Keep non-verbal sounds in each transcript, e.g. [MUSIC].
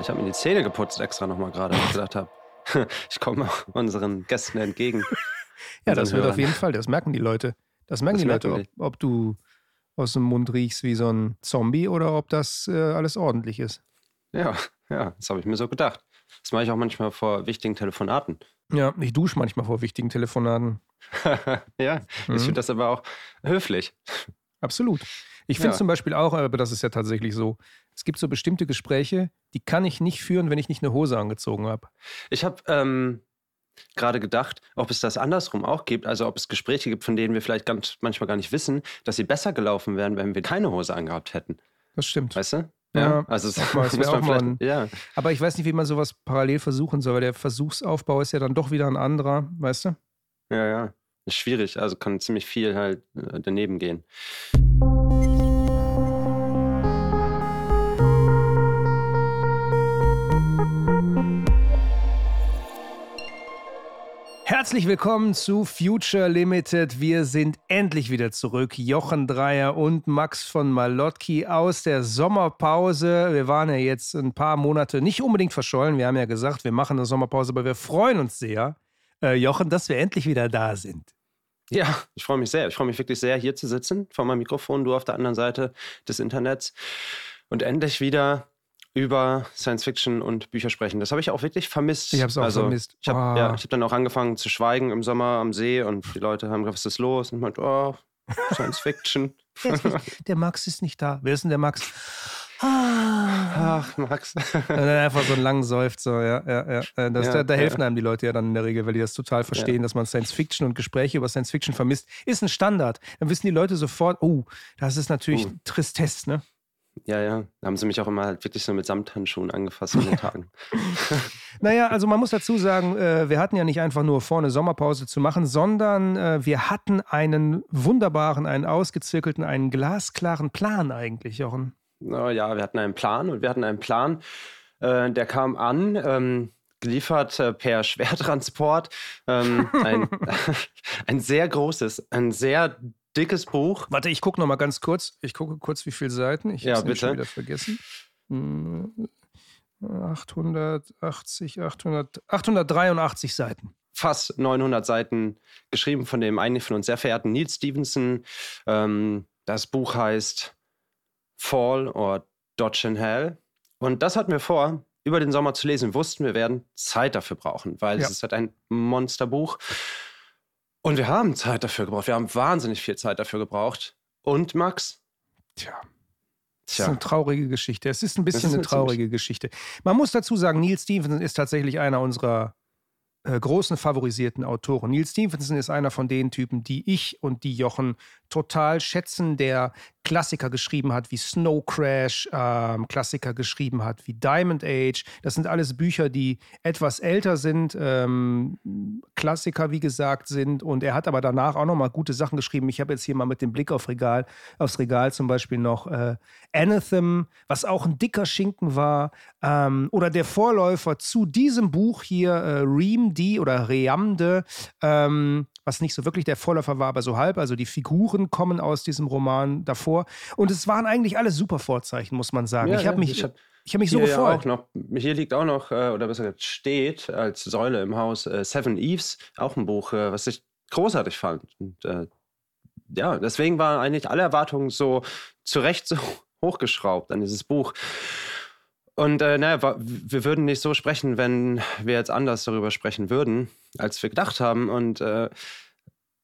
Ich habe mir die Zähne geputzt extra nochmal gerade, weil ich gedacht habe, [LAUGHS] ich komme unseren Gästen entgegen. [LAUGHS] ja, das wird auf jeden Fall, das merken die Leute. Das merken das die Leute, ob, ob, du aus dem Mund riechst wie so ein Zombie oder ob das äh, alles ordentlich ist. Ja, ja, das habe ich mir so gedacht. Das mache ich auch manchmal vor wichtigen Telefonaten. Ja, ich dusche manchmal vor wichtigen Telefonaten. [LAUGHS] ja, mhm. ich finde das aber auch höflich. Absolut. Ich finde ja. zum Beispiel auch, aber das ist ja tatsächlich so, es gibt so bestimmte Gespräche, die kann ich nicht führen, wenn ich nicht eine Hose angezogen habe. Ich habe ähm, gerade gedacht, ob es das andersrum auch gibt, also ob es Gespräche gibt, von denen wir vielleicht ganz, manchmal gar nicht wissen, dass sie besser gelaufen wären, wenn wir keine Hose angehabt hätten. Das stimmt. Weißt du? Ja, also das [LAUGHS] mal, muss man vielleicht, ja. Aber ich weiß nicht, wie man sowas parallel versuchen soll, weil der Versuchsaufbau ist ja dann doch wieder ein anderer, weißt du? Ja, ja. Ist schwierig, also kann ziemlich viel halt äh, daneben gehen. Herzlich willkommen zu Future Limited. Wir sind endlich wieder zurück. Jochen Dreier und Max von Malotki aus der Sommerpause. Wir waren ja jetzt ein paar Monate nicht unbedingt verschollen. Wir haben ja gesagt, wir machen eine Sommerpause, aber wir freuen uns sehr, äh, Jochen, dass wir endlich wieder da sind. Ja, ich freue mich sehr. Ich freue mich wirklich sehr, hier zu sitzen, vor meinem Mikrofon, du auf der anderen Seite des Internets und endlich wieder über Science Fiction und Bücher sprechen. Das habe ich auch wirklich vermisst. Ich habe es auch also, vermisst. Ich habe oh. ja, hab dann auch angefangen zu schweigen im Sommer am See und die Leute haben gesagt, was ist los? Und ich meinte, oh, Science Fiction. [LAUGHS] der Max ist nicht da. Wer ist denn der Max? Ach, Max. Und [LAUGHS] dann einfach so einen langen Seufzer, ja, ja, ja. Äh, das, ja da, da helfen einem die Leute ja dann in der Regel, weil die das total verstehen, ja. dass man Science Fiction und Gespräche über Science Fiction vermisst. Ist ein Standard. Dann wissen die Leute sofort, oh, das ist natürlich uh. Tristesse, ne? Ja, ja. Da haben sie mich auch immer halt wirklich so mit Samthandschuhen angefasst an den Tagen. [LAUGHS] naja, also man muss dazu sagen, äh, wir hatten ja nicht einfach nur vor, eine Sommerpause zu machen, sondern äh, wir hatten einen wunderbaren, einen ausgezirkelten, einen glasklaren Plan eigentlich, Jochen. Oh, ja, wir hatten einen Plan und wir hatten einen Plan, äh, der kam an. Ähm, geliefert äh, per Schwertransport. Ähm, ein, [LAUGHS] ein sehr großes, ein sehr dickes Buch. Warte, ich gucke noch mal ganz kurz. Ich gucke kurz, wie viele Seiten. Ich habe es wieder vergessen. 880, 800, 883 Seiten. Fast 900 Seiten geschrieben von dem einen von uns sehr verehrten Neil Stevenson. Ähm, das Buch heißt Fall or Dodge in Hell. Und das hatten wir vor, über den Sommer zu lesen. Wussten, wir werden Zeit dafür brauchen, weil ja. es ist halt ein Monsterbuch. Und wir haben Zeit dafür gebraucht. Wir haben wahnsinnig viel Zeit dafür gebraucht. Und Max? Tja. Das ist eine traurige Geschichte. Es ist ein bisschen ist eine traurige Geschichte. Man muss dazu sagen, Neil Stevenson ist tatsächlich einer unserer äh, großen favorisierten Autoren. Neil Stevenson ist einer von den Typen, die ich und die Jochen total schätzen, der Klassiker geschrieben hat wie Snow Crash, ähm, Klassiker geschrieben hat wie Diamond Age. Das sind alles Bücher, die etwas älter sind, ähm, Klassiker, wie gesagt, sind. Und er hat aber danach auch noch mal gute Sachen geschrieben. Ich habe jetzt hier mal mit dem Blick auf Regal, aufs Regal zum Beispiel noch äh, Anathem, was auch ein dicker Schinken war. Ähm, oder der Vorläufer zu diesem Buch hier, äh, Reamde oder Reamde. Ähm, was nicht so wirklich der Vorläufer war, aber so halb. Also die Figuren kommen aus diesem Roman davor. Und es waren eigentlich alle super Vorzeichen, muss man sagen. Ja, ich habe mich. Ich hab ich habe mich so gefreut. Ja noch, hier liegt auch noch, äh, oder besser gesagt, steht als Säule im Haus äh, Seven Eves, auch ein Buch, äh, was ich großartig fand. Und ja, deswegen waren eigentlich alle Erwartungen so zu Recht so [LAUGHS] hochgeschraubt an dieses Buch. Und äh, naja, wir würden nicht so sprechen, wenn wir jetzt anders darüber sprechen würden, als wir gedacht haben. Und äh,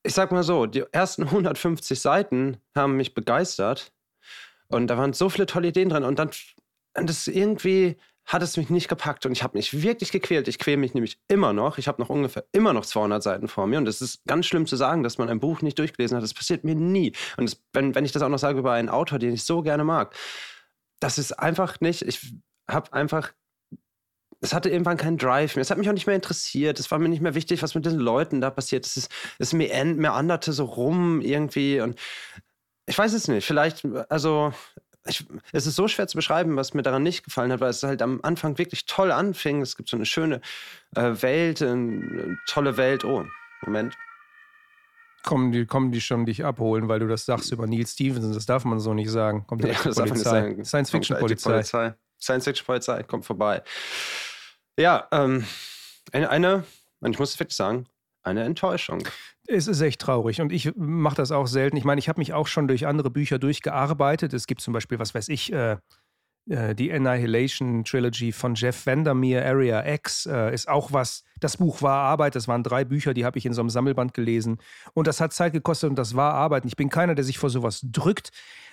ich sag mal so, die ersten 150 Seiten haben mich begeistert. Und da waren so viele tolle Ideen drin. Und dann, und das irgendwie hat es mich nicht gepackt. Und ich habe mich wirklich gequält. Ich quäle mich nämlich immer noch. Ich habe noch ungefähr immer noch 200 Seiten vor mir. Und es ist ganz schlimm zu sagen, dass man ein Buch nicht durchgelesen hat. Das passiert mir nie. Und das, wenn, wenn ich das auch noch sage über einen Autor, den ich so gerne mag, das ist einfach nicht. Ich habe einfach es hatte irgendwann keinen Drive mehr. Es hat mich auch nicht mehr interessiert. Es war mir nicht mehr wichtig, was mit den Leuten da passiert. Es, ist, es mir meanderte so rum irgendwie. Und ich weiß es nicht. Vielleicht, also, ich, es ist so schwer zu beschreiben, was mir daran nicht gefallen hat, weil es halt am Anfang wirklich toll anfing. Es gibt so eine schöne äh, Welt, eine tolle Welt. Oh, Moment. Kommen die, kommen die schon dich abholen, weil du das sagst über Neil Stevenson? Das darf man so nicht sagen. Kommt ja, das Polizei. Science-Fiction-Polizei. Science-Fiction-Polizei kommt vorbei. Ja, ähm, eine, eine, und ich muss es wirklich sagen, eine Enttäuschung. Es ist echt traurig und ich mache das auch selten. Ich meine, ich habe mich auch schon durch andere Bücher durchgearbeitet. Es gibt zum Beispiel, was weiß ich, äh, äh, die Annihilation Trilogy von Jeff Vandermeer, Area X, äh, ist auch was. Das Buch war Arbeit. Das waren drei Bücher, die habe ich in so einem Sammelband gelesen. Und das hat Zeit gekostet und das war Arbeit. Und ich bin keiner, der sich vor sowas drückt.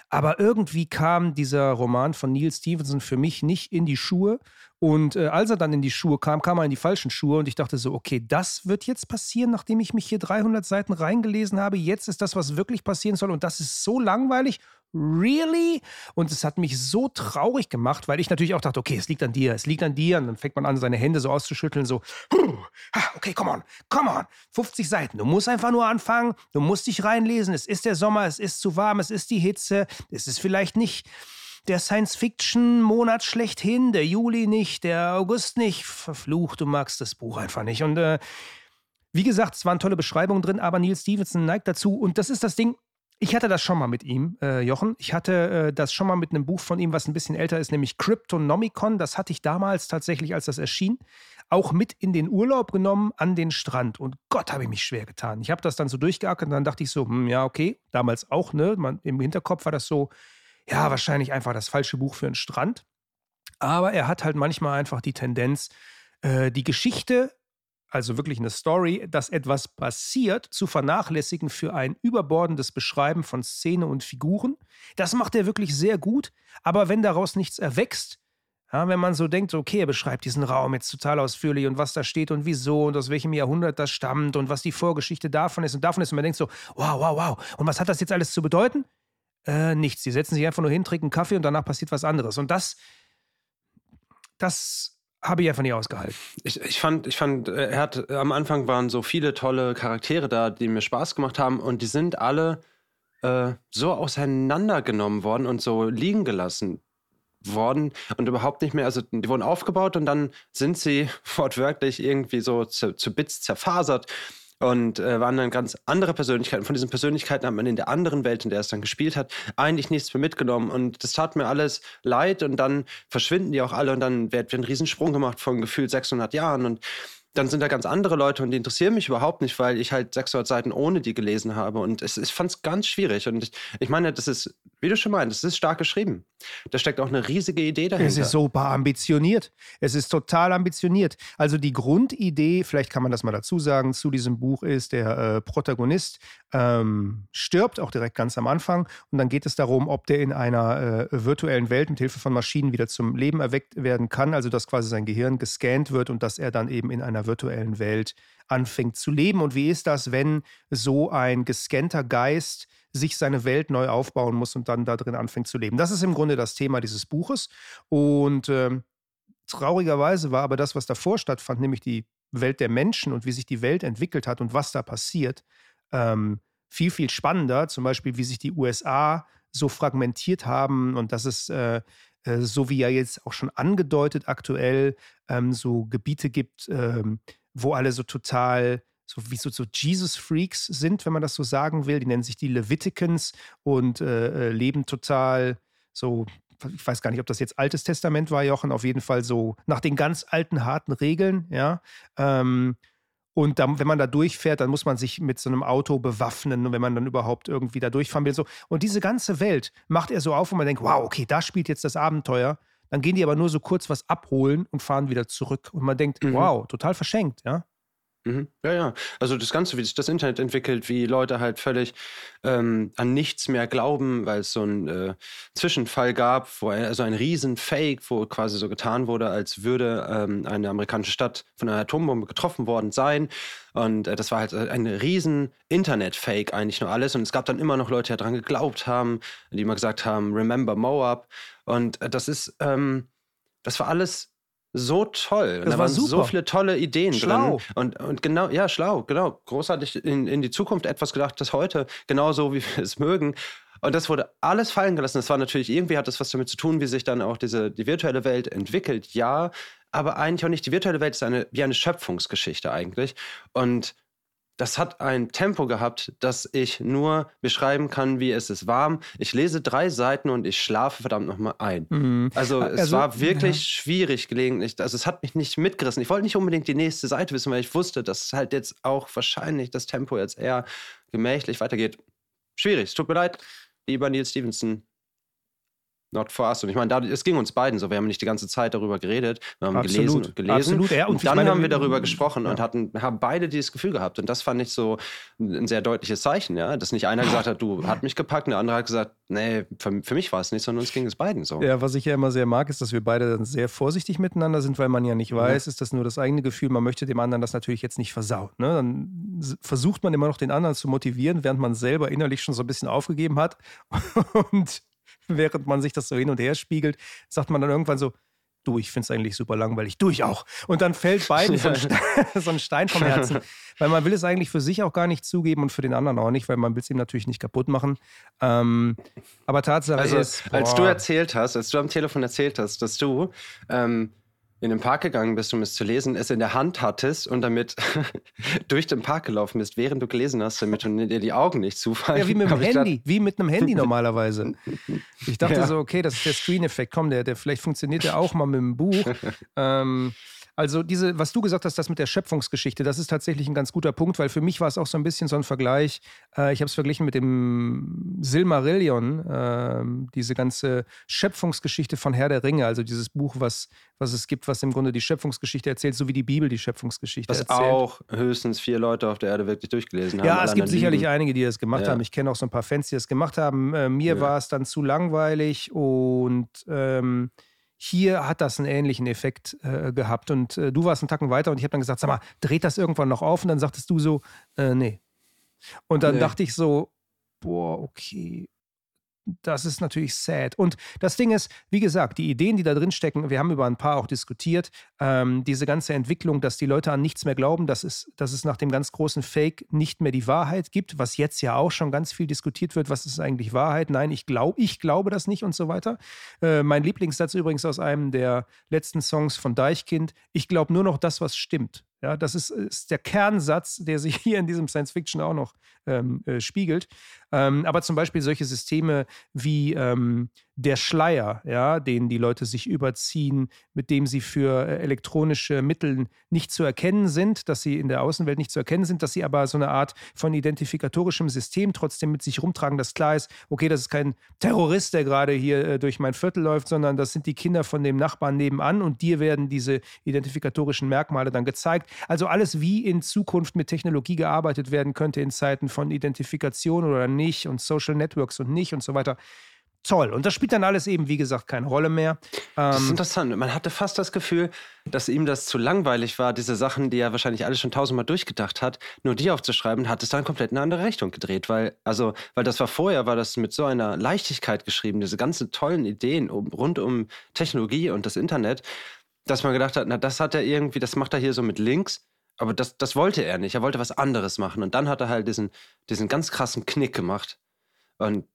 Aber irgendwie kam dieser Roman von Neil Stevenson für mich nicht in die Schuhe. Und äh, als er dann in die Schuhe kam, kam er in die falschen Schuhe. Und ich dachte so, okay, das wird jetzt passieren, nachdem ich mich hier 300 Seiten reingelesen habe. Jetzt ist das, was wirklich passieren soll. Und das ist so langweilig really? Und es hat mich so traurig gemacht, weil ich natürlich auch dachte, okay, es liegt an dir, es liegt an dir. Und dann fängt man an, seine Hände so auszuschütteln, so, okay, come on, come on, 50 Seiten. Du musst einfach nur anfangen, du musst dich reinlesen. Es ist der Sommer, es ist zu warm, es ist die Hitze, es ist vielleicht nicht der Science-Fiction-Monat schlechthin, der Juli nicht, der August nicht. Verflucht, du magst das Buch einfach nicht. Und äh, wie gesagt, es waren tolle Beschreibungen drin, aber Neil Stevenson neigt dazu. Und das ist das Ding, ich hatte das schon mal mit ihm, äh, Jochen. Ich hatte äh, das schon mal mit einem Buch von ihm, was ein bisschen älter ist, nämlich Cryptonomicon. Das hatte ich damals tatsächlich, als das erschien, auch mit in den Urlaub genommen an den Strand. Und Gott, habe ich mich schwer getan. Ich habe das dann so durchgeackert und dann dachte ich so, hm, ja, okay, damals auch, ne? Man, Im Hinterkopf war das so, ja, wahrscheinlich einfach das falsche Buch für einen Strand. Aber er hat halt manchmal einfach die Tendenz, äh, die Geschichte also wirklich eine Story, dass etwas passiert, zu vernachlässigen für ein überbordendes Beschreiben von Szene und Figuren. Das macht er wirklich sehr gut, aber wenn daraus nichts erwächst, ja, wenn man so denkt, okay, er beschreibt diesen Raum jetzt total ausführlich und was da steht und wieso und aus welchem Jahrhundert das stammt und was die Vorgeschichte davon ist und davon ist, und man denkt so, wow, wow, wow, und was hat das jetzt alles zu bedeuten? Äh, nichts. Sie setzen sich einfach nur hin, trinken Kaffee und danach passiert was anderes. Und das, das habe ich einfach nie ausgehalten. Ich, ich fand, ich fand, äh, er hat am Anfang waren so viele tolle Charaktere da, die mir Spaß gemacht haben und die sind alle äh, so auseinandergenommen worden und so liegen gelassen worden und überhaupt nicht mehr, also die wurden aufgebaut und dann sind sie [LAUGHS] wortwörtlich irgendwie so zu, zu Bits zerfasert und äh, waren dann ganz andere Persönlichkeiten. Von diesen Persönlichkeiten hat man in der anderen Welt, in der es dann gespielt hat, eigentlich nichts mehr mitgenommen. Und das tat mir alles leid und dann verschwinden die auch alle und dann wird, ein Riesensprung gemacht von gefühlt 600 Jahren und dann sind da ganz andere Leute und die interessieren mich überhaupt nicht, weil ich halt 600 Seiten ohne die gelesen habe. Und es, ich fand es ganz schwierig. Und ich, ich meine, das ist, wie du schon meinst, es ist stark geschrieben. Da steckt auch eine riesige Idee dahinter. Es ist super ambitioniert. Es ist total ambitioniert. Also die Grundidee, vielleicht kann man das mal dazu sagen, zu diesem Buch ist, der äh, Protagonist ähm, stirbt, auch direkt ganz am Anfang. Und dann geht es darum, ob der in einer äh, virtuellen Welt mit Hilfe von Maschinen wieder zum Leben erweckt werden kann. Also dass quasi sein Gehirn gescannt wird und dass er dann eben in einer virtuellen Welt anfängt zu leben. Und wie ist das, wenn so ein gescannter Geist sich seine Welt neu aufbauen muss und dann da drin anfängt zu leben? Das ist im Grunde das Thema dieses Buches. Und äh, traurigerweise war aber das, was davor stattfand, nämlich die Welt der Menschen und wie sich die Welt entwickelt hat und was da passiert, ähm, viel, viel spannender. Zum Beispiel, wie sich die USA so fragmentiert haben und dass es, äh, äh, so wie ja jetzt auch schon angedeutet, aktuell ähm, so Gebiete gibt, ähm, wo alle so total so wie so, so Jesus-Freaks sind, wenn man das so sagen will. Die nennen sich die Leviticans und äh, äh leben total so ich weiß gar nicht, ob das jetzt Altes Testament war, Jochen, auf jeden Fall so nach den ganz alten, harten Regeln, ja. Ähm, und dann, wenn man da durchfährt, dann muss man sich mit so einem Auto bewaffnen, wenn man dann überhaupt irgendwie da durchfahren will. So. Und diese ganze Welt macht er so auf, wo man denkt, wow, okay, da spielt jetzt das Abenteuer. Dann gehen die aber nur so kurz was abholen und fahren wieder zurück. Und man denkt, mhm. wow, total verschenkt, ja. Mhm. Ja, ja. Also das Ganze, wie sich das Internet entwickelt, wie Leute halt völlig ähm, an nichts mehr glauben, weil es so einen äh, Zwischenfall gab, wo also ein Riesen-Fake, wo quasi so getan wurde, als würde ähm, eine amerikanische Stadt von einer Atombombe getroffen worden sein. Und äh, das war halt ein riesen Internet-Fake eigentlich nur alles. Und es gab dann immer noch Leute, die daran geglaubt haben, die immer gesagt haben, remember Moab. Und äh, das ist, ähm, das war alles so toll. Und da waren super. so viele tolle Ideen schlau. drin. Und, und genau, ja, schlau, genau. Großartig in, in die Zukunft etwas gedacht, das heute genauso wie wir es mögen. Und das wurde alles fallen gelassen. Das war natürlich, irgendwie hat das was damit zu tun, wie sich dann auch diese, die virtuelle Welt entwickelt, ja. Aber eigentlich auch nicht. Die virtuelle Welt ist eine, wie eine Schöpfungsgeschichte eigentlich. Und das hat ein Tempo gehabt, dass ich nur beschreiben kann, wie es ist warm. Ich lese drei Seiten und ich schlafe verdammt nochmal ein. Mhm. Also, also es war wirklich ja. schwierig gelegentlich. Also es hat mich nicht mitgerissen. Ich wollte nicht unbedingt die nächste Seite wissen, weil ich wusste, dass halt jetzt auch wahrscheinlich das Tempo jetzt eher gemächlich weitergeht. Schwierig. Es tut mir leid, lieber Neil Stevenson. Not for us. Und ich meine, da, es ging uns beiden so. Wir haben nicht die ganze Zeit darüber geredet. Wir haben Absolut. gelesen und gelesen. Absolut. Ja, und, und dann meine, haben wir darüber gesprochen ja. und hatten, haben beide dieses Gefühl gehabt. Und das fand ich so ein sehr deutliches Zeichen, ja. Dass nicht einer gesagt hat, du hat mich gepackt, und der andere hat gesagt, nee, für, für mich war es nicht, sondern uns ging es beiden so. Ja, was ich ja immer sehr mag, ist, dass wir beide dann sehr vorsichtig miteinander sind, weil man ja nicht weiß, ja. ist das nur das eigene Gefühl, man möchte dem anderen das natürlich jetzt nicht versauen. Ne? Dann versucht man immer noch den anderen zu motivieren, während man selber innerlich schon so ein bisschen aufgegeben hat. [LAUGHS] und [LAUGHS] während man sich das so hin und her spiegelt, sagt man dann irgendwann so, du, ich finde es eigentlich super langweilig, du ich auch. Und dann fällt beiden so, ein [LAUGHS] Stein, [LAUGHS] so ein Stein vom Herzen. weil man will es eigentlich für sich auch gar nicht zugeben und für den anderen auch nicht, weil man will es ihm natürlich nicht kaputt machen. Ähm, aber Tatsache also, ist. Boah, als du erzählt hast, als du am Telefon erzählt hast, dass du ähm, in den Park gegangen bist, um es zu lesen, es in der Hand hattest und damit [LAUGHS] durch den Park gelaufen bist, während du gelesen hast, damit dir die Augen nicht zufallen. Ja, wie mit [LAUGHS] dem Handy, wie mit einem Handy [LAUGHS] normalerweise. Ich dachte ja. so, okay, das ist der Screen-Effekt, komm, der, der vielleicht funktioniert ja auch mal mit dem Buch. ähm, also diese, was du gesagt hast, das mit der Schöpfungsgeschichte, das ist tatsächlich ein ganz guter Punkt, weil für mich war es auch so ein bisschen so ein Vergleich. Äh, ich habe es verglichen mit dem Silmarillion, äh, diese ganze Schöpfungsgeschichte von Herr der Ringe, also dieses Buch, was, was es gibt, was im Grunde die Schöpfungsgeschichte erzählt, so wie die Bibel die Schöpfungsgeschichte was erzählt. Was auch höchstens vier Leute auf der Erde wirklich durchgelesen haben. Ja, es gibt sicherlich Lieben. einige, die das gemacht ja. haben. Ich kenne auch so ein paar Fans, die das gemacht haben. Äh, mir ja. war es dann zu langweilig und ähm, hier hat das einen ähnlichen Effekt äh, gehabt. Und äh, du warst einen Tacken weiter und ich habe dann gesagt, sag mal, dreht das irgendwann noch auf? Und dann sagtest du so, äh, nee. Und dann nee. dachte ich so, boah, okay, das ist natürlich sad. Und das Ding ist, wie gesagt, die Ideen, die da drin stecken, wir haben über ein paar auch diskutiert, ähm, diese ganze Entwicklung, dass die Leute an nichts mehr glauben, dass es, dass es nach dem ganz großen Fake nicht mehr die Wahrheit gibt, was jetzt ja auch schon ganz viel diskutiert wird, was ist eigentlich Wahrheit? Nein, ich glaube, ich glaube das nicht und so weiter. Äh, mein Lieblingssatz übrigens aus einem der letzten Songs von Deichkind, ich glaube nur noch das, was stimmt. Ja, das ist, ist, der Kernsatz, der sich hier in diesem Science Fiction auch noch ähm, äh, spiegelt. Ähm, aber zum Beispiel solche Systeme wie ähm, der Schleier, ja, den die Leute sich überziehen, mit dem sie für äh, elektronische Mittel nicht zu erkennen sind, dass sie in der Außenwelt nicht zu erkennen sind, dass sie aber so eine Art von identifikatorischem System trotzdem mit sich rumtragen, dass klar ist, okay, das ist kein Terrorist, der gerade hier äh, durch mein Viertel läuft, sondern das sind die Kinder von dem Nachbarn nebenan und dir werden diese identifikatorischen Merkmale dann gezeigt. Also alles, wie in Zukunft mit Technologie gearbeitet werden könnte in Zeiten von Identifikation oder nicht und Social Networks und nicht und so weiter toll. Und das spielt dann alles eben, wie gesagt, keine Rolle mehr. Ähm, das ist interessant. Man hatte fast das Gefühl, dass ihm das zu langweilig war, diese Sachen, die er wahrscheinlich alle schon tausendmal durchgedacht hat, nur die aufzuschreiben, hat es dann komplett in eine andere Richtung gedreht. Weil, also, weil das war vorher, war das mit so einer Leichtigkeit geschrieben, diese ganzen tollen Ideen um, rund um Technologie und das Internet, dass man gedacht hat, na, das hat er irgendwie, das macht er hier so mit Links. Aber das, das wollte er nicht. Er wollte was anderes machen. Und dann hat er halt diesen, diesen ganz krassen Knick gemacht. Und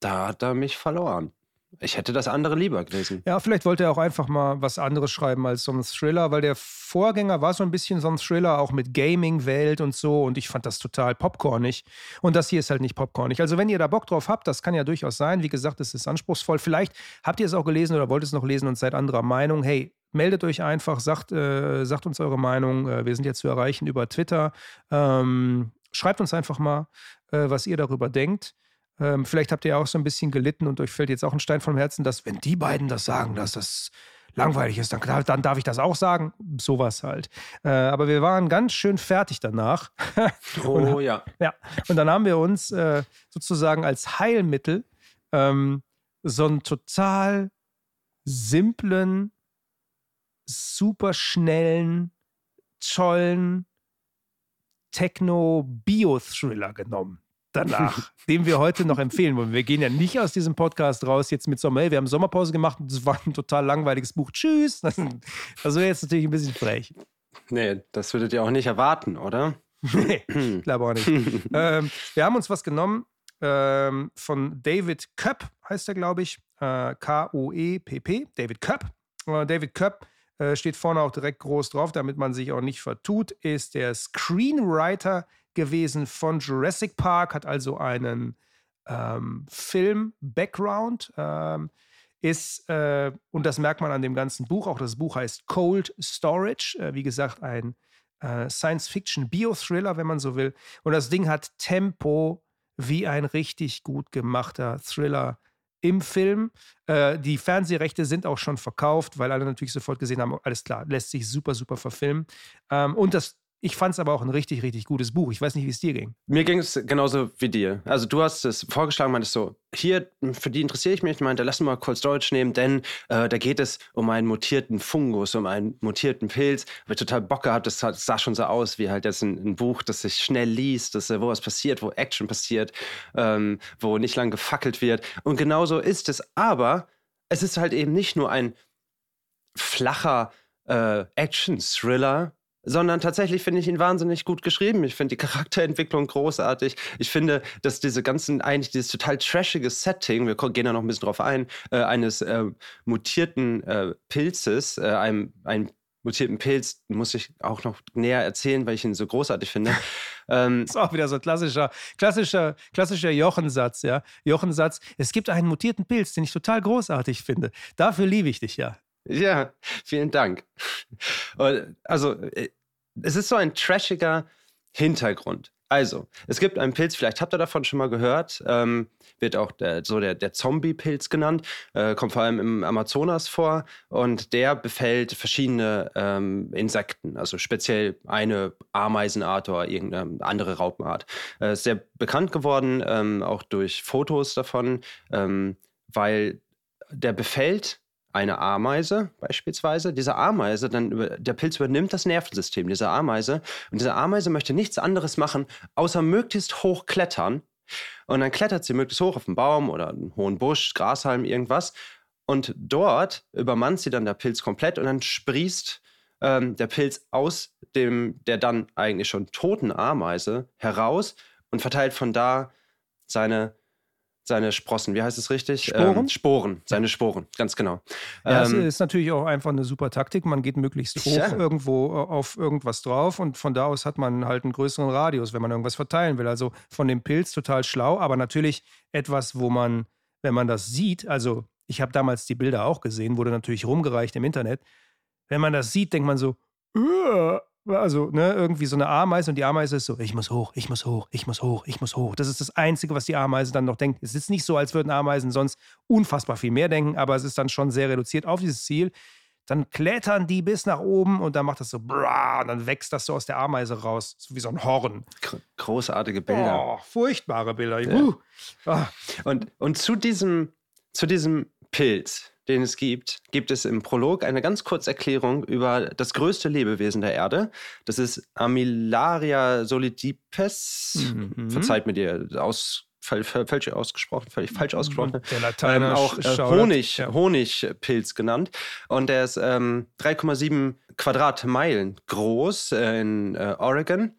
da hat er mich verloren. Ich hätte das andere lieber gelesen. Ja, vielleicht wollte er auch einfach mal was anderes schreiben als so ein Thriller, weil der Vorgänger war so ein bisschen so ein Thriller, auch mit Gaming-Welt und so. Und ich fand das total popcornig. Und das hier ist halt nicht popcornig. Also, wenn ihr da Bock drauf habt, das kann ja durchaus sein. Wie gesagt, es ist anspruchsvoll. Vielleicht habt ihr es auch gelesen oder wollt es noch lesen und seid anderer Meinung. Hey, meldet euch einfach, sagt, äh, sagt uns eure Meinung. Äh, wir sind jetzt zu erreichen über Twitter. Ähm, schreibt uns einfach mal, äh, was ihr darüber denkt. Ähm, vielleicht habt ihr auch so ein bisschen gelitten und euch fällt jetzt auch ein Stein vom Herzen, dass, wenn die beiden das sagen, dass das langweilig ist, dann, dann darf ich das auch sagen. Sowas halt. Äh, aber wir waren ganz schön fertig danach. [LAUGHS] oh und, ja. Ja. Und dann haben wir uns äh, sozusagen als Heilmittel ähm, so einen total simplen, super schnellen, tollen Techno-Bio-Thriller genommen danach, [LAUGHS] den wir heute noch empfehlen wollen. Wir gehen ja nicht aus diesem Podcast raus jetzt mit Sommer. Wir haben Sommerpause gemacht und es war ein total langweiliges Buch. Tschüss. Das, wäre jetzt natürlich ein bisschen frech. Nee, das würdet ihr auch nicht erwarten, oder? [LAUGHS] nee, ich glaube auch nicht. [LAUGHS] ähm, wir haben uns was genommen ähm, von David Köpp, heißt er, glaube ich. Äh, K-O-E-P-P. David Köpp. Äh, David Köpp äh, steht vorne auch direkt groß drauf, damit man sich auch nicht vertut, ist der Screenwriter gewesen von Jurassic Park, hat also einen ähm, Film-Background. Ähm, ist, äh, und das merkt man an dem ganzen Buch, auch das Buch heißt Cold Storage, äh, wie gesagt, ein äh, Science-Fiction-Bio-Thriller, wenn man so will. Und das Ding hat Tempo wie ein richtig gut gemachter Thriller im Film. Äh, die Fernsehrechte sind auch schon verkauft, weil alle natürlich sofort gesehen haben, alles klar, lässt sich super, super verfilmen. Ähm, und das ich fand es aber auch ein richtig, richtig gutes Buch. Ich weiß nicht, wie es dir ging. Mir ging es genauso wie dir. Also du hast es vorgeschlagen, meintest so, hier, für die interessiere ich mich. Ich meinte, lass mal Cold Storage nehmen, denn äh, da geht es um einen mutierten Fungus, um einen mutierten Pilz. Weil ich total Bock gehabt, das, das sah schon so aus, wie halt jetzt ein, ein Buch, das sich schnell liest, dass, äh, wo was passiert, wo Action passiert, ähm, wo nicht lang gefackelt wird. Und genauso ist es. Aber es ist halt eben nicht nur ein flacher äh, Action-Thriller, sondern tatsächlich finde ich ihn wahnsinnig gut geschrieben. Ich finde die [LAUGHS] Charakterentwicklung großartig. Ich finde, dass diese ganzen, eigentlich dieses total trashige Setting, wir gehen da noch ein bisschen drauf ein, äh, eines äh, mutierten äh, Pilzes, äh, einem, einem mutierten Pilz, muss ich auch noch näher erzählen, weil ich ihn so großartig finde. [LAUGHS] ähm, ist auch wieder so ein klassischer, klassischer, klassischer Jochensatz, ja. Jochensatz, es gibt einen mutierten Pilz, den ich total großartig finde. Dafür liebe ich dich ja. Ja, vielen Dank. Also, äh, es ist so ein trashiger Hintergrund. Also, es gibt einen Pilz, vielleicht habt ihr davon schon mal gehört, ähm, wird auch der, so der, der Zombie-Pilz genannt, äh, kommt vor allem im Amazonas vor und der befällt verschiedene ähm, Insekten, also speziell eine Ameisenart oder irgendeine andere Raupenart. Äh, ist sehr bekannt geworden, ähm, auch durch Fotos davon, ähm, weil der befällt eine Ameise beispielsweise. Diese Ameise, dann der Pilz übernimmt das Nervensystem dieser Ameise und diese Ameise möchte nichts anderes machen, außer möglichst hoch klettern. Und dann klettert sie möglichst hoch auf einen Baum oder einen hohen Busch, Grashalm, irgendwas. Und dort übermannt sie dann der Pilz komplett und dann sprießt ähm, der Pilz aus dem, der dann eigentlich schon toten Ameise heraus und verteilt von da seine seine Sprossen, wie heißt es richtig? Sporen? Ähm, Sporen, seine Sporen, ganz genau. Ja, ähm, ist natürlich auch einfach eine super Taktik. Man geht möglichst hoch ja. irgendwo äh, auf irgendwas drauf und von da aus hat man halt einen größeren Radius, wenn man irgendwas verteilen will. Also von dem Pilz total schlau, aber natürlich etwas, wo man, wenn man das sieht, also ich habe damals die Bilder auch gesehen, wurde natürlich rumgereicht im Internet. Wenn man das sieht, denkt man so, also ne, irgendwie so eine Ameise und die Ameise ist so, ich muss hoch, ich muss hoch, ich muss hoch, ich muss hoch. Das ist das Einzige, was die Ameise dann noch denkt. Es ist nicht so, als würden Ameisen sonst unfassbar viel mehr denken, aber es ist dann schon sehr reduziert auf dieses Ziel. Dann klettern die bis nach oben und dann macht das so, brah, und dann wächst das so aus der Ameise raus, so wie so ein Horn. Großartige Bilder. Oh, furchtbare Bilder. Ja. Uh. Ah. Und, und zu diesem, zu diesem Pilz, den es gibt, gibt es im Prolog eine ganz kurze Erklärung über das größte Lebewesen der Erde. Das ist Amilaria solidipes. Mhm. Verzeiht mir die aus, falsch ausgesprochen, völlig falsch ausgesprochen. Der Lateiner ähm, auch äh, Honig, ja. Honigpilz genannt. Und der ist ähm, 3,7 Quadratmeilen groß äh, in äh, Oregon.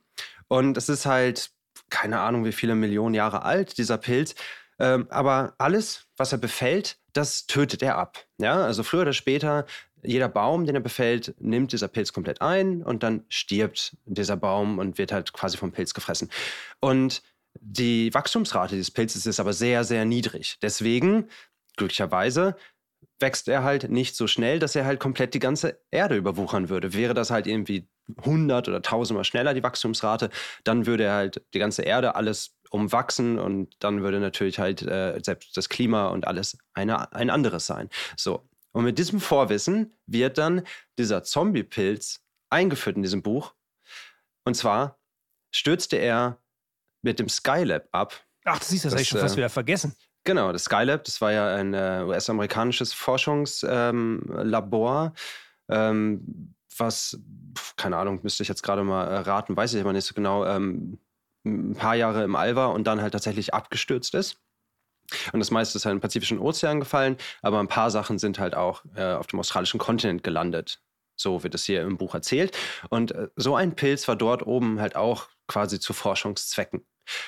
Und es ist halt keine Ahnung, wie viele Millionen Jahre alt, dieser Pilz. Ähm, aber alles, was er befällt, das tötet er ab. Ja, also früher oder später, jeder Baum, den er befällt, nimmt dieser Pilz komplett ein und dann stirbt dieser Baum und wird halt quasi vom Pilz gefressen. Und die Wachstumsrate dieses Pilzes ist aber sehr, sehr niedrig. Deswegen, glücklicherweise, wächst er halt nicht so schnell, dass er halt komplett die ganze Erde überwuchern würde. Wäre das halt irgendwie 100 oder 1000 Mal schneller, die Wachstumsrate, dann würde er halt die ganze Erde alles umwachsen und dann würde natürlich halt äh, selbst das Klima und alles eine, ein anderes sein. So. Und mit diesem Vorwissen wird dann dieser Zombie-Pilz eingeführt in diesem Buch. Und zwar stürzte er mit dem Skylab ab. Ach, das ist das, das ich schon fast äh, wieder vergessen. Genau, das Skylab, das war ja ein äh, US-amerikanisches Forschungslabor, ähm, ähm, was, keine Ahnung, müsste ich jetzt gerade mal äh, raten, weiß ich aber nicht so genau, ähm, ein paar Jahre im All war und dann halt tatsächlich abgestürzt ist. Und das meiste ist halt im Pazifischen Ozean gefallen, aber ein paar Sachen sind halt auch äh, auf dem australischen Kontinent gelandet. So wird es hier im Buch erzählt. Und äh, so ein Pilz war dort oben halt auch quasi zu Forschungszwecken.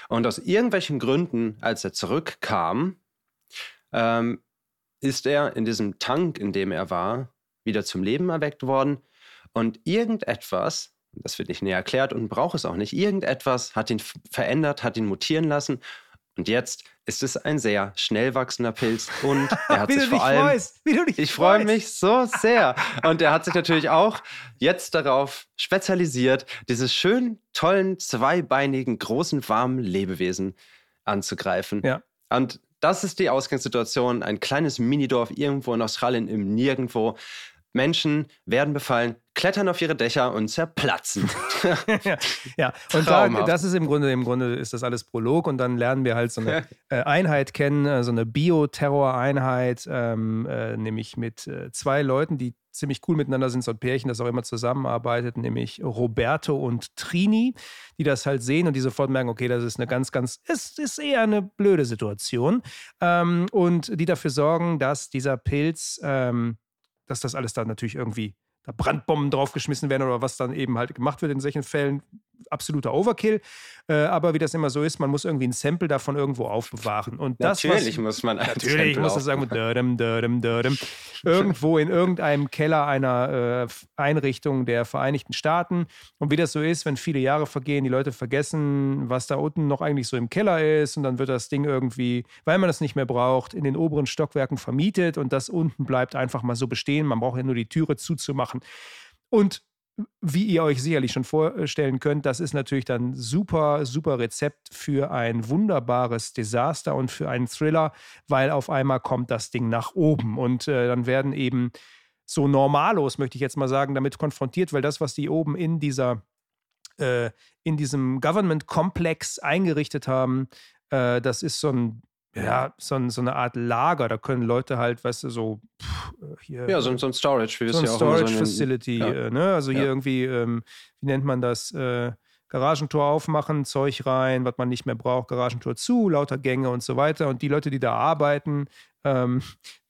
Und aus irgendwelchen Gründen, als er zurückkam, ähm, ist er in diesem Tank, in dem er war, wieder zum Leben erweckt worden. Und irgendetwas, das wird nicht näher erklärt und braucht es auch nicht, irgendetwas hat ihn verändert, hat ihn mutieren lassen. Und jetzt ist es ein sehr schnell wachsender Pilz und [LAUGHS] er hat sich vor allem. Freust, ich freue mich so sehr. Und er hat sich natürlich auch jetzt darauf spezialisiert, diese schönen, tollen, zweibeinigen, großen, warmen Lebewesen anzugreifen. Ja. Und das ist die Ausgangssituation. Ein kleines Minidorf irgendwo in Australien im Nirgendwo. Menschen werden befallen, klettern auf ihre Dächer und zerplatzen. [LAUGHS] ja, ja, und da, das ist im Grunde, im Grunde ist das alles Prolog und dann lernen wir halt so eine [LAUGHS] äh, Einheit kennen, äh, so eine Bioterror-Einheit, ähm, äh, nämlich mit äh, zwei Leuten, die ziemlich cool miteinander sind, so ein Pärchen, das auch immer zusammenarbeitet, nämlich Roberto und Trini, die das halt sehen und die sofort merken, okay, das ist eine ganz, ganz, es ist eher eine blöde Situation ähm, und die dafür sorgen, dass dieser Pilz ähm, dass das alles dann natürlich irgendwie da Brandbomben draufgeschmissen werden oder was dann eben halt gemacht wird in solchen Fällen, absoluter Overkill. Äh, aber wie das immer so ist, man muss irgendwie ein Sample davon irgendwo aufbewahren. Und das, natürlich was, muss man Natürlich muss das sagen, dödem, dödem, dödem, irgendwo in irgendeinem Keller einer äh, Einrichtung der Vereinigten Staaten. Und wie das so ist, wenn viele Jahre vergehen, die Leute vergessen, was da unten noch eigentlich so im Keller ist. Und dann wird das Ding irgendwie, weil man das nicht mehr braucht, in den oberen Stockwerken vermietet. Und das unten bleibt einfach mal so bestehen. Man braucht ja nur die Türe zuzumachen. Und wie ihr euch sicherlich schon vorstellen könnt, das ist natürlich dann super, super Rezept für ein wunderbares Desaster und für einen Thriller, weil auf einmal kommt das Ding nach oben. Und äh, dann werden eben so Normalos, möchte ich jetzt mal sagen, damit konfrontiert, weil das, was die oben in dieser äh, in diesem Government-Komplex eingerichtet haben, äh, das ist so ein ja, so, so, eine Art Lager. Da können Leute halt, weißt du, so pff, äh, hier. Ja, so, so ein Storage, wie so ein ja Storage so Facility, ja. äh, ne? Also hier ja. irgendwie, ähm, wie nennt man das? Äh, Garagentor aufmachen, Zeug rein, was man nicht mehr braucht, Garagentor zu, lauter Gänge und so weiter. Und die Leute, die da arbeiten, ähm,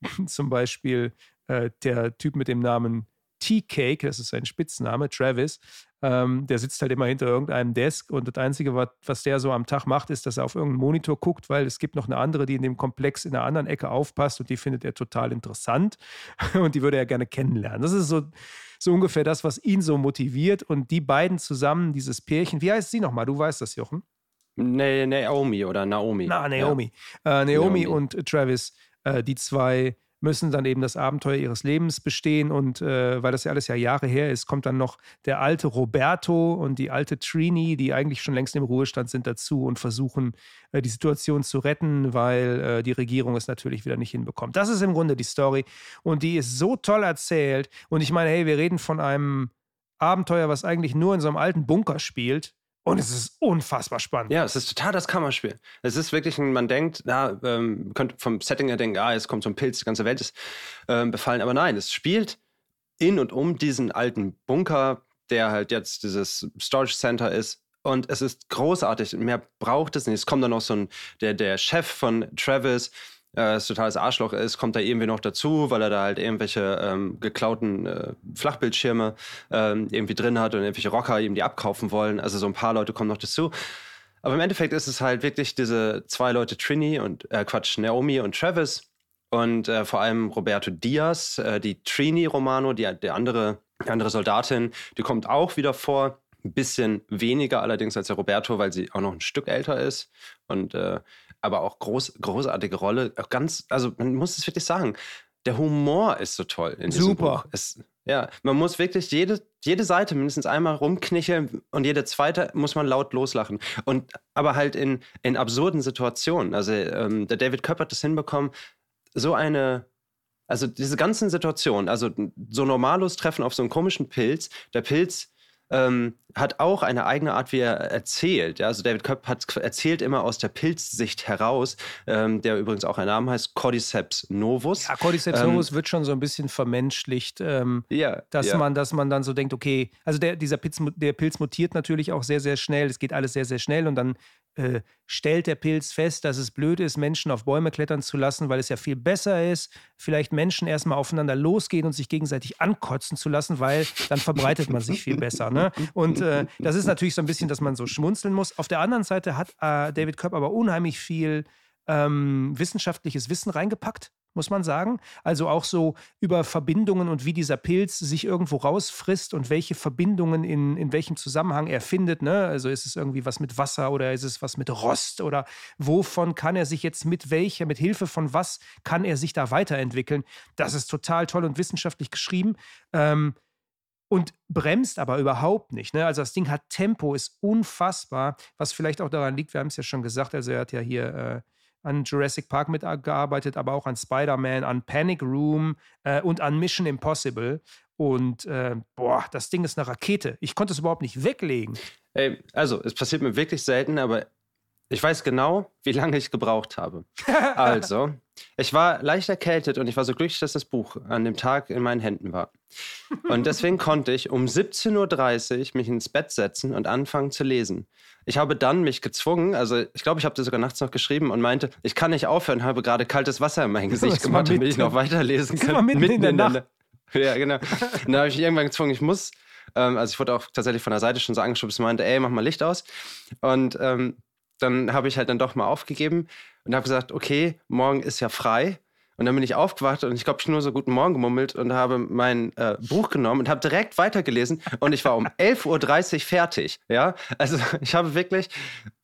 [LAUGHS] zum Beispiel äh, der Typ mit dem Namen T-Cake, das ist sein Spitzname, Travis, ähm, der sitzt halt immer hinter irgendeinem Desk und das Einzige, was, was der so am Tag macht, ist, dass er auf irgendeinen Monitor guckt, weil es gibt noch eine andere, die in dem Komplex in einer anderen Ecke aufpasst und die findet er total interessant [LAUGHS] und die würde er gerne kennenlernen. Das ist so, so ungefähr das, was ihn so motiviert und die beiden zusammen, dieses Pärchen, wie heißt sie nochmal? Du weißt das, Jochen? Nee, Naomi oder Naomi. Na, Naomi. Ja. Äh, Naomi, Naomi, und Travis, äh, die zwei müssen dann eben das Abenteuer ihres Lebens bestehen. Und äh, weil das ja alles ja Jahre her ist, kommt dann noch der alte Roberto und die alte Trini, die eigentlich schon längst im Ruhestand sind, dazu und versuchen, äh, die Situation zu retten, weil äh, die Regierung es natürlich wieder nicht hinbekommt. Das ist im Grunde die Story. Und die ist so toll erzählt. Und ich meine, hey, wir reden von einem Abenteuer, was eigentlich nur in so einem alten Bunker spielt. Und es ist unfassbar spannend. Ja, es ist total das Kammerspiel. Es ist wirklich, man denkt, na, ähm, könnte vom Setting her denken, ah, jetzt kommt so ein Pilz, die ganze Welt ist ähm, befallen. Aber nein, es spielt in und um diesen alten Bunker, der halt jetzt dieses Storage Center ist. Und es ist großartig. Mehr braucht es nicht. Es kommt dann noch so ein, der, der Chef von Travis, äh, totales Arschloch ist, kommt da irgendwie noch dazu, weil er da halt irgendwelche ähm, geklauten äh, Flachbildschirme ähm, irgendwie drin hat und irgendwelche Rocker ihm die abkaufen wollen. Also so ein paar Leute kommen noch dazu. Aber im Endeffekt ist es halt wirklich diese zwei Leute, Trini und äh, Quatsch, Naomi und Travis und äh, vor allem Roberto Diaz, äh, die Trini Romano, die, die andere, die andere Soldatin, die kommt auch wieder vor. Ein bisschen weniger allerdings als der Roberto, weil sie auch noch ein Stück älter ist. Und äh, aber auch groß, großartige Rolle. Auch ganz, also man muss es wirklich sagen, der Humor ist so toll in diesem Super. Buch. Es, ja, man muss wirklich jede, jede Seite mindestens einmal rumknicheln und jede zweite muss man laut loslachen. Und aber halt in, in absurden Situationen. Also ähm, der David Köpp hat das hinbekommen, so eine, also diese ganzen Situationen, also so normalos Treffen auf so einen komischen Pilz. Der Pilz ähm, hat auch eine eigene Art, wie er erzählt. Ja? Also David Köpp hat erzählt immer aus der Pilzsicht heraus, ähm, der übrigens auch ein Name heißt, Cordyceps novus. Ja, Cordyceps ähm, novus wird schon so ein bisschen vermenschlicht, ähm, ja, dass, ja. Man, dass man dann so denkt, okay, also der, dieser Pilz, der Pilz mutiert natürlich auch sehr, sehr schnell. Es geht alles sehr, sehr schnell und dann äh, stellt der Pilz fest, dass es blöd ist, Menschen auf Bäume klettern zu lassen, weil es ja viel besser ist, vielleicht Menschen erstmal aufeinander losgehen und sich gegenseitig ankotzen zu lassen, weil dann verbreitet man sich viel besser. Ne? Und äh, das ist natürlich so ein bisschen, dass man so schmunzeln muss. Auf der anderen Seite hat äh, David Kopp aber unheimlich viel ähm, wissenschaftliches Wissen reingepackt muss man sagen. Also auch so über Verbindungen und wie dieser Pilz sich irgendwo rausfrisst und welche Verbindungen in, in welchem Zusammenhang er findet. Ne? Also ist es irgendwie was mit Wasser oder ist es was mit Rost oder wovon kann er sich jetzt mit welcher, mit Hilfe von was kann er sich da weiterentwickeln? Das ist total toll und wissenschaftlich geschrieben. Ähm, und bremst aber überhaupt nicht. Ne? Also das Ding hat Tempo, ist unfassbar, was vielleicht auch daran liegt, wir haben es ja schon gesagt, also er hat ja hier äh, an Jurassic Park mitgearbeitet, aber auch an Spider-Man, an Panic Room äh, und an Mission Impossible. Und äh, boah, das Ding ist eine Rakete. Ich konnte es überhaupt nicht weglegen. Ey, also, es passiert mir wirklich selten, aber ich weiß genau, wie lange ich gebraucht habe. [LAUGHS] Also, ich war leicht erkältet und ich war so glücklich, dass das Buch an dem Tag in meinen Händen war. Und deswegen konnte ich um 17.30 Uhr mich ins Bett setzen und anfangen zu lesen. Ich habe dann mich gezwungen, also ich glaube, ich habe das sogar nachts noch geschrieben und meinte, ich kann nicht aufhören, habe gerade kaltes Wasser in mein Gesicht gemacht, damit ich noch weiterlesen kann. Mitten, mitten in der, in der Nacht. Ja, genau. Und dann habe ich mich irgendwann gezwungen, ich muss ähm, also ich wurde auch tatsächlich von der Seite schon so angeschubst und meinte, ey, mach mal Licht aus. Und ähm, dann habe ich halt dann doch mal aufgegeben und habe gesagt, okay, morgen ist ja frei. Und dann bin ich aufgewacht und ich glaube, ich nur so guten Morgen gemummelt und habe mein äh, Buch genommen und habe direkt weitergelesen und ich war um [LAUGHS] 11.30 Uhr fertig. Ja, also ich habe wirklich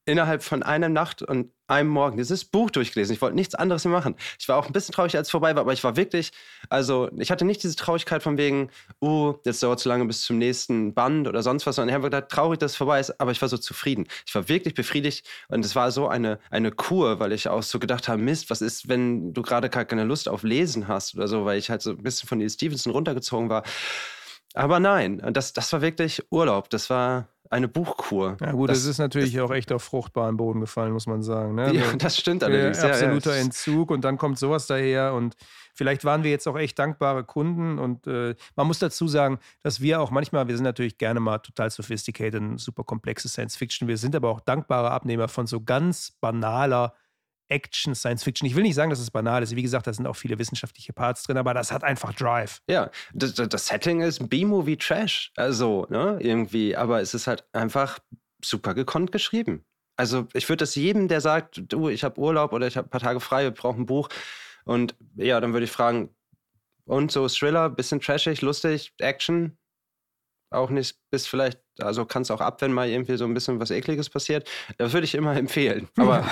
innerhalb von einer Nacht und einem Morgen dieses Buch durchgelesen. Ich wollte nichts anderes mehr machen. Ich war auch ein bisschen traurig, als es vorbei war, aber ich war wirklich, also ich hatte nicht diese Traurigkeit von wegen, uh, jetzt dauert es so lange bis zum nächsten Band oder sonst was, sondern ich habe gedacht, traurig, dass es vorbei ist, aber ich war so zufrieden. Ich war wirklich befriedigt und es war so eine, eine Kur, weil ich auch so gedacht habe, Mist, was ist, wenn du gerade keine Lust auf Lesen hast oder so, weil ich halt so ein bisschen von Neil Stevenson runtergezogen war. Aber nein, das, das war wirklich Urlaub. Das war eine Buchkur. Ja gut, das, ist natürlich das, auch echt auf fruchtbaren Boden gefallen, muss man sagen. Ne? Ja, [LAUGHS] das stimmt allerdings. Ja, absoluter ja, Entzug und dann kommt sowas daher und vielleicht waren wir jetzt auch echt dankbare Kunden und äh, man muss dazu sagen, dass wir auch manchmal, wir sind natürlich gerne mal total sophisticated und super komplexe Science Fiction, wir sind aber auch dankbare Abnehmer von so ganz banaler Action, Science Fiction. Ich will nicht sagen, dass es banal ist. Wie gesagt, da sind auch viele wissenschaftliche Parts drin, aber das hat einfach Drive. Ja, das, das Setting ist B-Movie Trash. Also, ne, irgendwie. Aber es ist halt einfach super gekonnt geschrieben. Also, ich würde das jedem, der sagt, du, ich habe Urlaub oder ich habe ein paar Tage frei, ich brauche ein Buch. Und ja, dann würde ich fragen, und so Thriller, bisschen trashig, lustig, Action, auch nicht bis vielleicht, also kannst auch ab, wenn mal irgendwie so ein bisschen was Ekliges passiert. Das würde ich immer [LAUGHS] empfehlen. Aber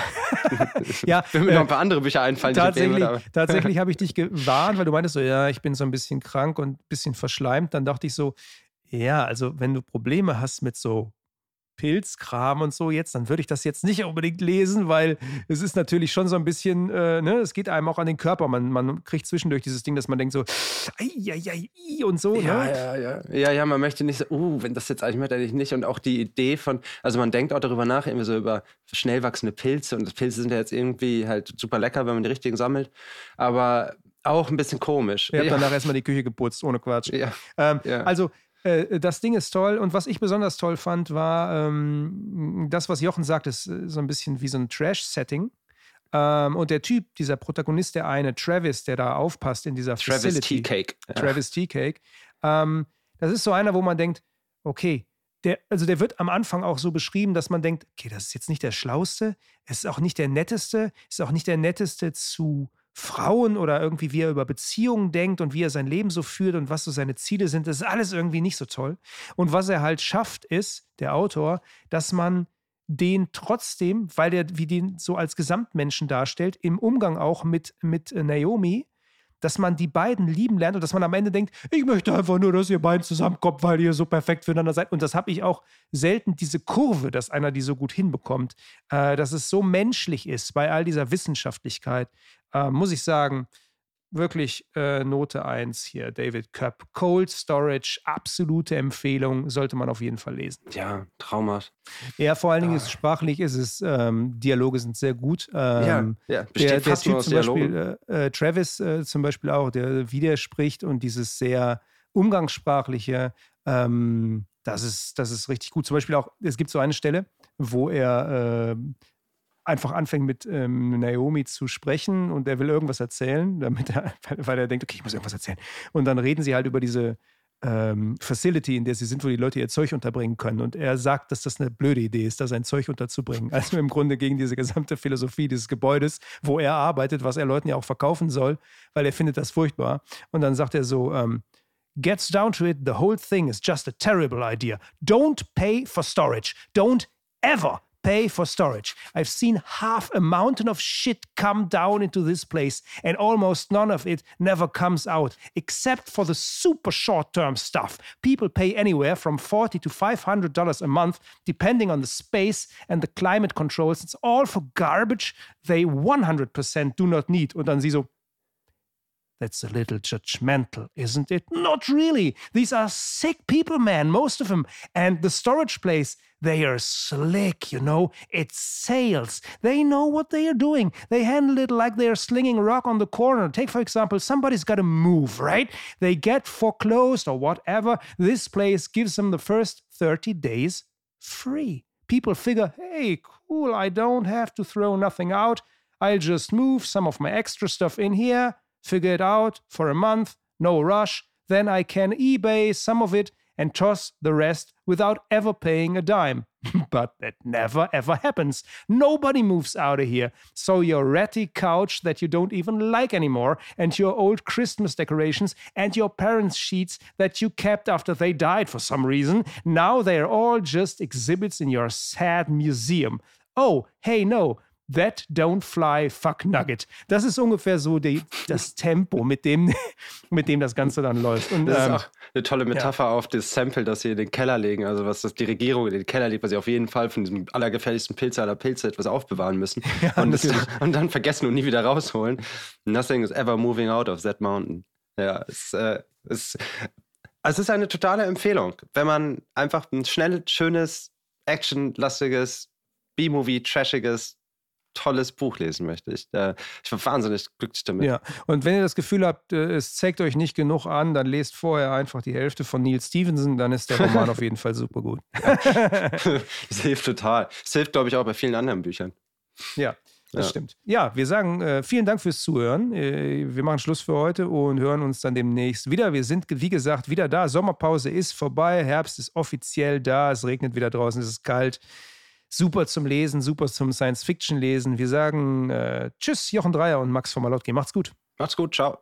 [LAUGHS] ja, [LAUGHS] wenn mir noch ein paar andere Bücher einfallen, tatsächlich, tatsächlich habe ich dich gewarnt, weil du meintest so, ja, ich bin so ein bisschen krank und ein bisschen verschleimt. Dann dachte ich so, ja, also wenn du Probleme hast mit so Pilzkram und so jetzt, dann würde ich das jetzt nicht unbedingt lesen, weil es ist natürlich schon so ein bisschen, äh, ne, es geht einem auch an den Körper. Man, man kriegt zwischendurch dieses Ding, dass man denkt so, ei, ei, ei, und so. Ja, ne? ja, ja. Ja, ja, man möchte nicht so, uh, wenn das jetzt eigentlich möchte ich nicht. Und auch die Idee von, also man denkt auch darüber nach, irgendwie so über schnell wachsende Pilze. Und Pilze sind ja jetzt irgendwie halt super lecker, wenn man die richtigen sammelt. Aber auch ein bisschen komisch. Ich habe ja. danach erstmal die Küche geputzt, ohne Quatsch. Ja. Ähm, ja. Also äh, das Ding ist toll. Und was ich besonders toll fand, war ähm, das, was Jochen sagt, ist äh, so ein bisschen wie so ein Trash-Setting. Ähm, und der Typ, dieser Protagonist, der eine, Travis, der da aufpasst in dieser Travis Facility. T-Cake. Ja. Travis T-Cake. Ähm, das ist so einer, wo man denkt, okay, der, also der wird am Anfang auch so beschrieben, dass man denkt, okay, das ist jetzt nicht der Schlauste, es ist auch nicht der Netteste, es ist auch nicht der Netteste zu Frauen oder irgendwie, wie er über Beziehungen denkt und wie er sein Leben so führt und was so seine Ziele sind, das ist alles irgendwie nicht so toll. Und was er halt schafft, ist, der Autor, dass man den trotzdem, weil der wie den so als Gesamtmenschen darstellt, im Umgang auch mit, mit Naomi, dass man die beiden lieben lernt und dass man am Ende denkt, ich möchte einfach nur, dass ihr beiden zusammenkommt, weil ihr so perfekt füreinander seid. Und das habe ich auch selten, diese Kurve, dass einer die so gut hinbekommt, äh, dass es so menschlich ist bei all dieser Wissenschaftlichkeit äh, muss ich sagen, wirklich äh, Note 1 hier, David Köpp. Cold Storage, absolute Empfehlung, sollte man auf jeden Fall lesen. Ja, traumhaft. Ja, vor allen Dingen ist es sprachlich, ist es, ähm, Dialoge sind sehr gut. Ähm, ja, ja, der, der Typ zum Beispiel, äh, äh, Travis äh, zum Beispiel auch, der widerspricht und dieses sehr umgangssprachliche, ähm, das, ist, das ist richtig gut. Zum Beispiel auch, es gibt so eine Stelle, wo er ähm, einfach anfängt mit ähm, Naomi zu sprechen und er will irgendwas erzählen, [LAUGHS] damit er, weil er denkt, okay, ich muss irgendwas erzählen. Und dann reden sie halt über diese ähm, Facility, in der sie sind, wo die Leute ihr Zeug unterbringen können. Und er sagt, dass das eine blöde Idee ist, da sein Zeug unterzubringen. [LAUGHS] Also im Grunde gegen diese gesamte Philosophie dieses Gebäudes, wo er arbeitet, was er Leuten ja auch verkaufen soll, weil er findet das furchtbar. Und dann sagt er so, ähm, Gets down to it, the whole thing is just a terrible idea. Don't pay for storage. Don't ever pay for storage. I've seen half a mountain of shit come down into this place, and almost none of it never comes out, except for the super short term stuff. People pay anywhere from 40 to $500 a month, depending on the space and the climate controls. It's all for garbage they 100% do not need. Und dann sie so, That's a little judgmental, isn't it? Not really. These are sick people, man, most of them. And the storage place, they are slick, you know. It's sales. They know what they are doing. They handle it like they are slinging rock on the corner. Take, for example, somebody's got to move, right? They get foreclosed or whatever. This place gives them the first 30 days free. People figure, hey, cool, I don't have to throw nothing out. I'll just move some of my extra stuff in here figure it out for a month, no rush. Then I can eBay some of it and toss the rest without ever paying a dime. [LAUGHS] but that never ever happens. Nobody moves out of here. So your ratty couch that you don't even like anymore, and your old Christmas decorations, and your parents' sheets that you kept after they died for some reason, now they're all just exhibits in your sad museum. Oh, hey, no, That don't fly, fuck Nugget. Das ist ungefähr so die, das Tempo, mit dem, [LAUGHS] mit dem das Ganze dann läuft. Und, das ist ähm, auch eine tolle Metapher ja. auf das Sample, das sie in den Keller legen. Also was das die Regierung in den Keller legt, was sie auf jeden Fall von diesem allergefährlichsten Pilz aller Pilze etwas aufbewahren müssen. [LAUGHS] Ja, und, das, und, dann vergessen und nie wieder rausholen. Nothing is ever moving out of that mountain. Ja, es, äh, es, es ist eine totale Empfehlung, wenn man einfach ein schnelles, schönes, actionlastiges B-Movie, trashiges tolles Buch lesen möchte. Ich, äh, ich war wahnsinnig glücklich damit. Ja, und wenn ihr das Gefühl habt, äh, es zeigt euch nicht genug an, dann lest vorher einfach die Hälfte von Neil Stevenson, dann ist der Roman auf jeden Fall super gut. [LAUGHS] das hilft total. Das hilft, glaube ich, auch bei vielen anderen Büchern. Ja. Das ja. stimmt. Ja, wir sagen äh, vielen Dank fürs Zuhören. Äh, wir machen Schluss für heute und hören uns dann demnächst wieder. Wir sind, wie gesagt, wieder da. Sommerpause ist vorbei. Herbst ist offiziell da. Es regnet wieder draußen. Es ist kalt super zum Lesen, super zum Science-Fiction-Lesen. Wir sagen äh, Tschüss, Jochen Dreier und Max von Malotki. Macht's gut. Macht's gut, ciao.